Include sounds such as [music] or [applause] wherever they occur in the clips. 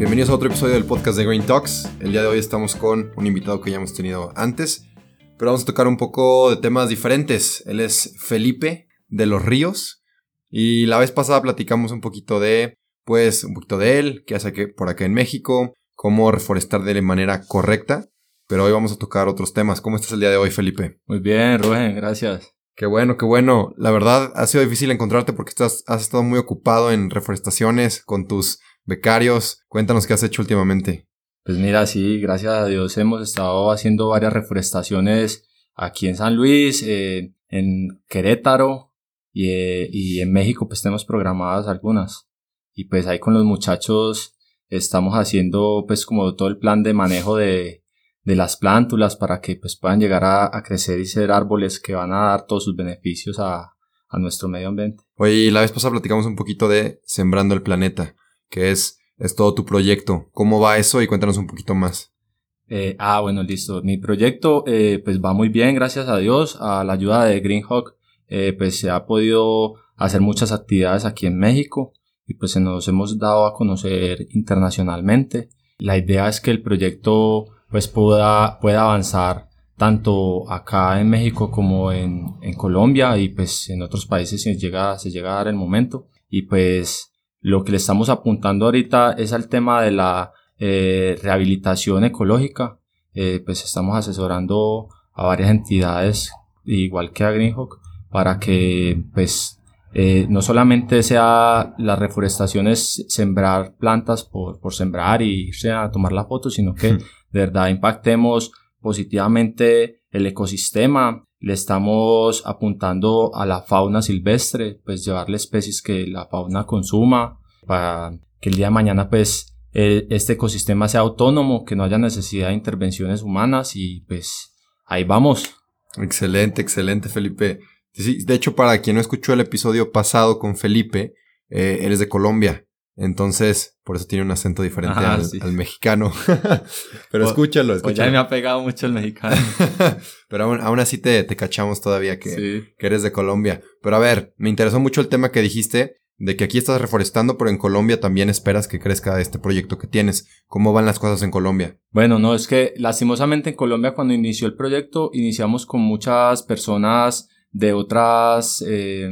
Bienvenidos a otro episodio del podcast de Green Talks. El día de hoy estamos con un invitado que ya hemos tenido antes, pero vamos a tocar un poco de temas diferentes. Él es Felipe de los Ríos y la vez pasada platicamos un poquito de pues un poquito de él, qué hace por acá en México, cómo reforestar de manera correcta. Pero hoy vamos a tocar otros temas. ¿Cómo estás el día de hoy, Felipe? Muy bien, Rubén, gracias. Qué bueno, qué bueno. La verdad ha sido difícil encontrarte porque estás, has estado muy ocupado en reforestaciones con tus becarios. Cuéntanos qué has hecho últimamente. Pues mira, sí, gracias a Dios hemos estado haciendo varias reforestaciones aquí en San Luis, eh, en Querétaro y, eh, y en México pues tenemos programadas algunas y pues ahí con los muchachos estamos haciendo pues como todo el plan de manejo de, de las plántulas para que pues puedan llegar a, a, crecer y ser árboles que van a dar todos sus beneficios a, a nuestro medio ambiente. Oye, la vez pasada platicamos un poquito de Sembrando el Planeta, que es, es todo tu proyecto. ¿Cómo va eso? Y cuéntanos un poquito más. Eh, ah, bueno, listo. Mi proyecto eh, pues va muy bien, gracias a Dios. A la ayuda de Greenhawk eh, pues se ha podido hacer muchas actividades aquí en México y pues nos hemos dado a conocer internacionalmente. La idea es que el proyecto pues pueda, pueda avanzar tanto acá en México como en, en Colombia y pues en otros países se llega, se llega a dar el momento. Y pues lo que le estamos apuntando ahorita es al tema de la eh, rehabilitación ecológica. Eh, pues estamos asesorando a varias entidades, igual que a Greenhawk, para que pues eh, no solamente sea la reforestación es sembrar plantas por, por sembrar y irse a tomar la foto, sino que de verdad impactemos positivamente el ecosistema. Le estamos apuntando a la fauna silvestre, pues llevarle especies que la fauna consuma para que el día de mañana pues eh, este ecosistema sea autónomo, que no haya necesidad de intervenciones humanas y pues ahí vamos. Excelente, excelente Felipe de hecho, para quien no escuchó el episodio pasado con Felipe, eh, él es de Colombia. Entonces, por eso tiene un acento diferente al, mexicano. [laughs] Pero escúchalo, escúchalo. Ya me ha pegado mucho el mexicano. [laughs] Pero aún, así te, te, cachamos todavía que, que eres de Colombia. Pero a ver, me interesó mucho el tema que dijiste de que aquí estás reforestando, pero en Colombia también esperas que crezca este proyecto que tienes. ¿Cómo van las cosas en Colombia? Bueno, no, es que lastimosamente en Colombia cuando inició el proyecto iniciamos con muchas personas de otras, eh,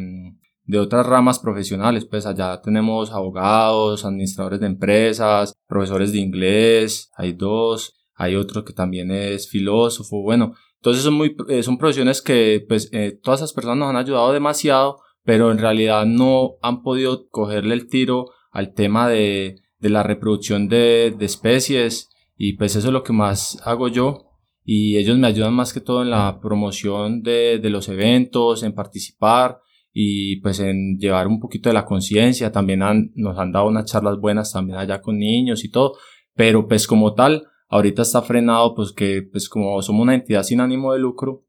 de otras ramas profesionales. Pues allá tenemos abogados, administradores de empresas, profesores de inglés, hay dos, hay otro que también es filósofo, bueno. Entonces son, muy, eh, son profesiones que pues eh, todas esas personas nos han ayudado demasiado, pero en realidad no han podido cogerle el tiro al tema de, de la reproducción de, de especies y pues eso es lo que más hago yo y ellos me ayudan más que todo en la promoción de, de los eventos, en participar y pues en llevar un poquito de la conciencia. También han, nos han dado unas charlas buenas también allá con niños y todo, pero pues como tal, ahorita está frenado pues que pues como somos una entidad sin ánimo de lucro,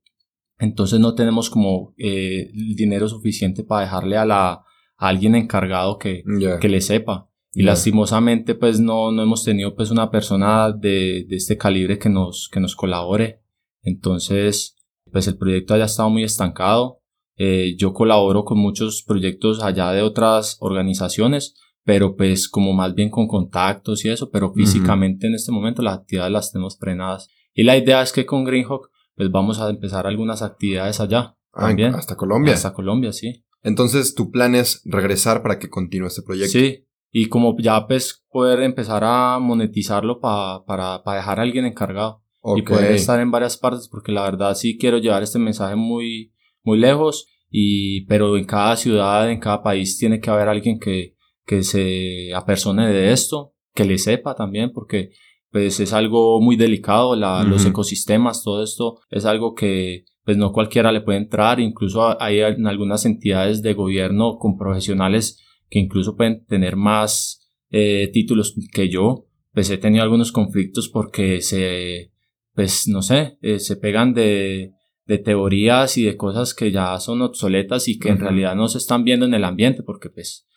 entonces no tenemos como eh, dinero suficiente para dejarle a la a alguien encargado que, que le sepa. Y lastimosamente pues no, no hemos tenido pues una persona de, de este calibre que nos, que nos colabore. Entonces pues el proyecto haya estado muy estancado. Eh, yo colaboro con muchos proyectos allá de otras organizaciones, pero pues como más bien con contactos y eso, pero físicamente en este momento las actividades las tenemos frenadas. Y la idea es que con Greenhawk pues vamos a empezar algunas actividades allá. Ah, también. hasta Colombia. Hasta Colombia, sí. Entonces tu plan es regresar para que continúe este proyecto. Sí, y como ya pues poder empezar a monetizarlo para, para dejar a alguien encargado y poder estar en varias partes porque la verdad sí quiero llevar este mensaje muy, muy lejos y pero en cada ciudad, en cada país tiene que haber alguien que, que se apersone de esto, que le sepa también porque pues es algo muy delicado, la, los ecosistemas, todo esto es algo que pues no cualquiera le puede entrar, incluso hay en algunas entidades de gobierno con profesionales que incluso pueden tener más eh, títulos que yo, pues he tenido algunos conflictos porque se, pues no sé, eh, se pegan de, de teorías y de cosas que ya son obsoletas y que en realidad no se están viendo en el ambiente, porque pues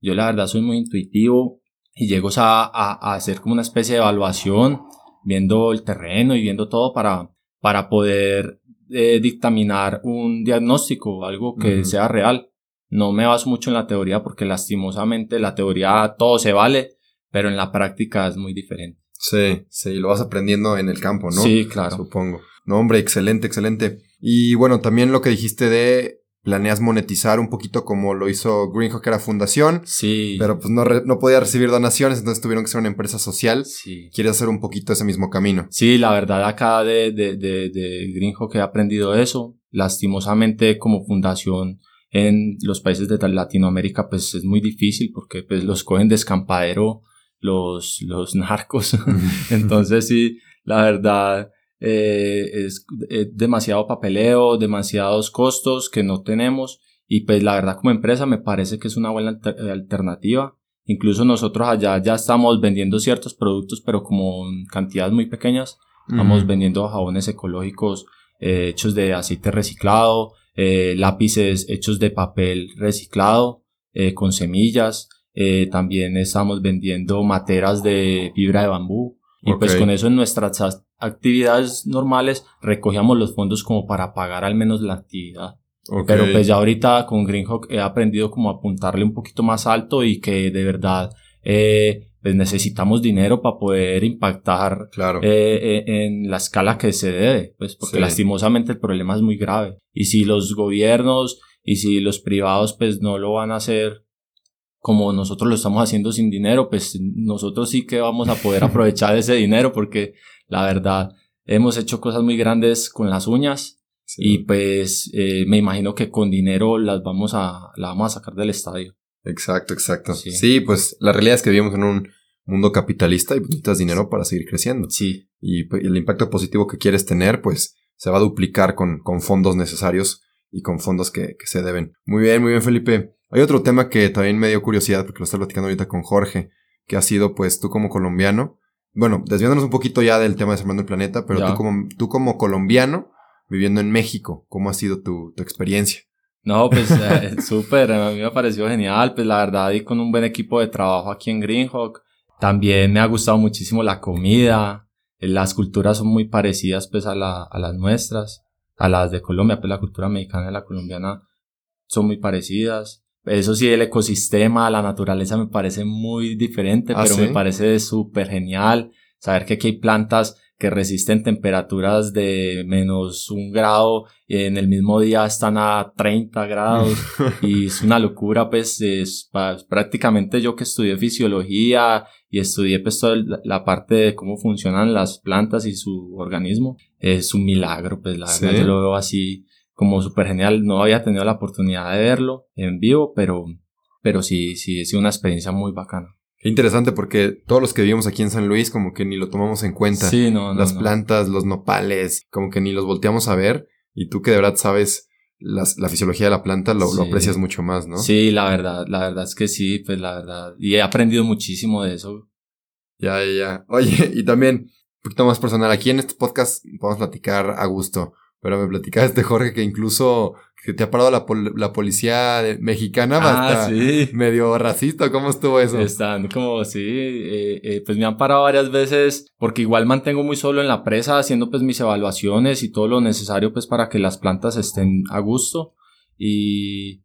yo la verdad soy muy intuitivo y llego a, a, hacer como una especie de evaluación, viendo el terreno y viendo todo para, para poder eh, dictaminar un diagnóstico, algo que sea real. No me baso mucho en la teoría porque lastimosamente la teoría todo se vale, pero en la práctica es muy diferente. Sí, sí, lo vas aprendiendo en el campo, ¿no? Sí, claro. Supongo. No, hombre, excelente, excelente. Y bueno, también lo que dijiste de planeas monetizar un poquito como lo hizo Greenhawk, que era fundación. Sí. Pero pues no, no podía recibir donaciones, entonces tuvieron que ser una empresa social. Sí. ¿Quieres hacer un poquito ese mismo camino? Sí, la verdad acá de, de, de, de Greenhawk he aprendido eso. Lastimosamente como fundación en los países de Latinoamérica pues es muy difícil porque pues los cogen de escampadero los, los narcos. [laughs] Entonces sí, la verdad eh, es, demasiado papeleo, demasiados costos que no tenemos y pues la verdad como empresa me parece que es una buena alternativa. Incluso nosotros allá ya estamos vendiendo ciertos productos pero como en cantidades muy pequeñas. Estamos vendiendo jabones ecológicos eh, hechos de aceite reciclado, eh, lápices hechos de papel reciclado con semillas. Eh, también estamos vendiendo materas de fibra de bambú. Y pues con eso en nuestras actividades normales recogíamos los fondos como para pagar al menos la actividad. Pero pues ya ahorita con Greenhawk he aprendido como a apuntarle un poquito más alto y que de verdad eh, pues necesitamos dinero para poder impactar claro. eh, en la escala que se debe, pues porque lastimosamente el problema es muy grave. Y si los gobiernos y si los privados pues no lo van a hacer como nosotros lo estamos haciendo sin dinero, pues nosotros sí que vamos a poder aprovechar ese dinero porque la verdad hemos hecho cosas muy grandes con las uñas y pues eh, me imagino que con dinero las vamos a, la vamos a sacar del estadio. Exacto, exacto. Sí. pues la realidad es que vivimos en un mundo capitalista y necesitas dinero para seguir creciendo. Sí. Y pues, el impacto positivo que quieres tener, pues se va a duplicar con, con fondos necesarios y con fondos que, que se deben. Muy bien, muy bien, Felipe. Hay otro tema que también me dio curiosidad, porque lo estoy platicando ahorita con Jorge, que ha sido pues tú como colombiano, bueno, desviándonos un poquito ya del tema de Sembrando el Planeta, pero tú como, tú como colombiano viviendo en México, ¿cómo ha sido tu, tu experiencia? No, pues eh, [laughs] súper, a mí me pareció genial, pues la verdad, y con un buen equipo de trabajo aquí en Greenhawk. También me ha gustado muchísimo la comida, las culturas son muy parecidas pues a, la, a las nuestras, a las de Colombia, pues la cultura mexicana y la colombiana son muy parecidas. Eso sí, el ecosistema, la naturaleza me parece muy diferente, ah, pero me parece súper genial saber que aquí hay plantas que resisten temperaturas de menos un grado y en el mismo día están a 30 grados [laughs] y es una locura pues es, prácticamente yo que estudié fisiología y estudié pues toda la parte de cómo funcionan las plantas y su organismo es un milagro pues la verdad yo lo veo así como súper genial. No había tenido la oportunidad de verlo en vivo, pero, pero sí, sí, es una experiencia muy bacana. Qué interesante porque todos los que vivimos aquí en San Luis como que ni lo tomamos en cuenta. Sí, no, Las plantas, los nopales, como que ni los volteamos a ver. Y tú que de verdad sabes la fisiología de la planta, lo, lo, aprecias mucho más, ¿no? Sí, la verdad, la verdad es que sí, pues la verdad. Y he aprendido muchísimo de eso. Ya, ya, ya. Oye, y también, un poquito más personal, aquí en este podcast podemos platicar a gusto. Pero me platicaba este Jorge que incluso que te ha parado la, la policía mexicana ah, sí. medio racista. ¿Cómo estuvo eso? Están como, sí, eh, eh, pues me han parado varias veces porque igual mantengo muy solo en la presa haciendo pues mis evaluaciones y todo lo necesario pues para que las plantas estén a gusto. Y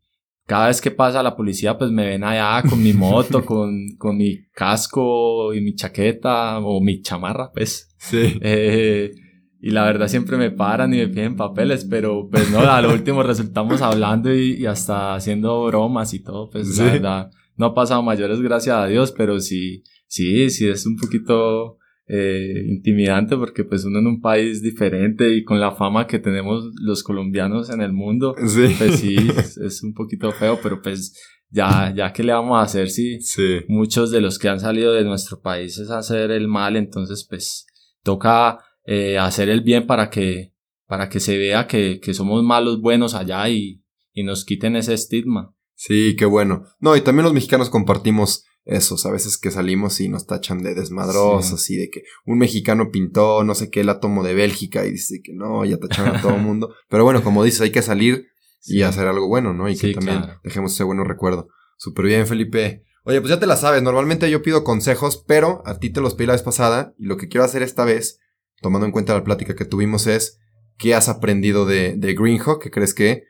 cada vez que pasa la policía pues me ven allá con mi moto, [laughs] con, con mi casco y mi chaqueta o mi chamarra pues. Sí. Eh, y la verdad siempre me paran y me piden papeles, pero pues no, a lo último resultamos hablando y, hasta haciendo bromas y todo, pues la verdad no ha pasado mayores gracias a Dios, pero sí, sí, sí es un poquito eh, intimidante porque pues uno en un país diferente y con la fama que tenemos los colombianos en el mundo, pues sí, es, un poquito feo, pero pues ya, ya que le vamos a hacer si sí. muchos de los que han salido de nuestro país es hacer el mal, entonces pues toca eh, hacer el bien para que, para que se vea que, que somos malos buenos allá y, y nos quiten ese estigma. Sí, qué bueno. No, y también los mexicanos compartimos esos, a veces que salimos y nos tachan de desmadrosos y de que un mexicano pintó no sé qué el átomo de Bélgica y dice que no, ya tacharon a todo el [laughs] mundo. Pero bueno, como dices, hay que salir y hacer algo bueno, ¿no? Y que también dejemos ese bueno recuerdo. Súper bien, Felipe. Oye, pues ya te la sabes, normalmente yo pido consejos, pero a ti te los pedí la vez pasada y lo que quiero hacer esta vez, tomando en cuenta la plática que tuvimos, es qué has aprendido de, de Greenhawk que crees que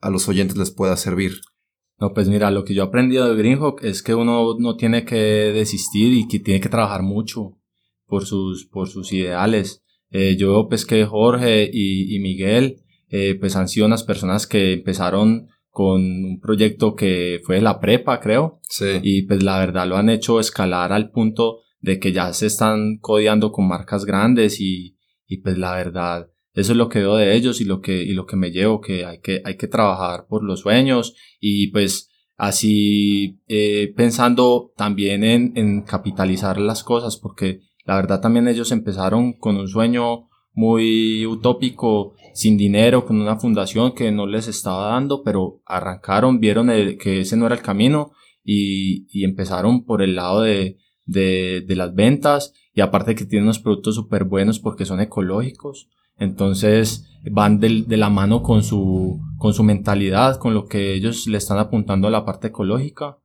a los oyentes les pueda servir. No, pues mira, lo que yo he aprendido de Greenhawk es que uno no tiene que desistir y que tiene que trabajar mucho por sus, por sus ideales. Eh, yo pues que Jorge y, y Miguel eh, pues han sido unas personas que empezaron con un proyecto que fue la prepa, creo. Sí. Y pues la verdad lo han hecho escalar al punto de que ya se están codeando con marcas grandes y, y pues la verdad eso es lo que veo de ellos y lo que, y lo que me llevo, que hay que, hay que trabajar por los sueños y pues así eh, pensando también en, en capitalizar las cosas, porque la verdad también ellos empezaron con un sueño muy utópico, sin dinero, con una fundación que no les estaba dando, pero arrancaron, vieron que ese no era el camino y, y empezaron por el lado de, de, de las ventas y aparte que tienen unos productos súper buenos porque son ecológicos. Entonces van de, de, la mano con su, con su mentalidad, con lo que ellos le están apuntando a la parte ecológica.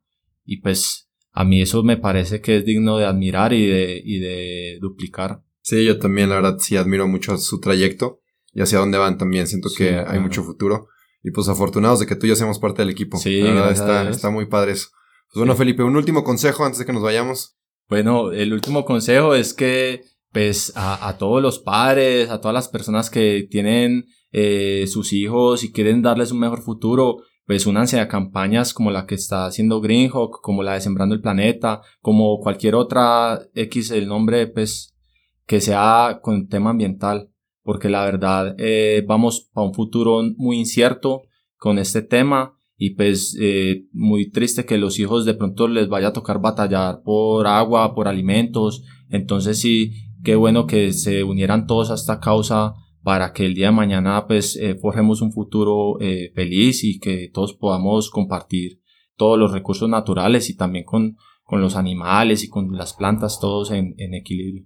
Y pues a mí eso me parece que es digno de admirar y de, y de duplicar. Sí, yo también la verdad sí admiro mucho su trayecto y hacia dónde van también. Siento que hay mucho futuro. Y pues afortunados de que tú y yo seamos parte del equipo. Sí, la verdad está, está, muy padre eso. Pues bueno, Felipe, un último consejo antes de que nos vayamos. Bueno, el último consejo es que pues a, todos los padres, a todas las personas que tienen eh, sus hijos y quieren darles un mejor futuro, pues únanse a campañas como la que está haciendo Greenhawk, como la de Sembrando el Planeta, como cualquier otra X, el nombre, pues que sea con tema ambiental, porque la verdad eh, vamos para un futuro muy incierto con este tema y pues eh, muy triste que los hijos de pronto les vaya a tocar batallar por agua, por alimentos, entonces sí qué bueno que se unieran todos a esta causa para que el día de mañana pues eh, forjemos un futuro eh, feliz y que todos podamos compartir todos los recursos naturales y también con, con los animales y con las plantas todos en, en equilibrio.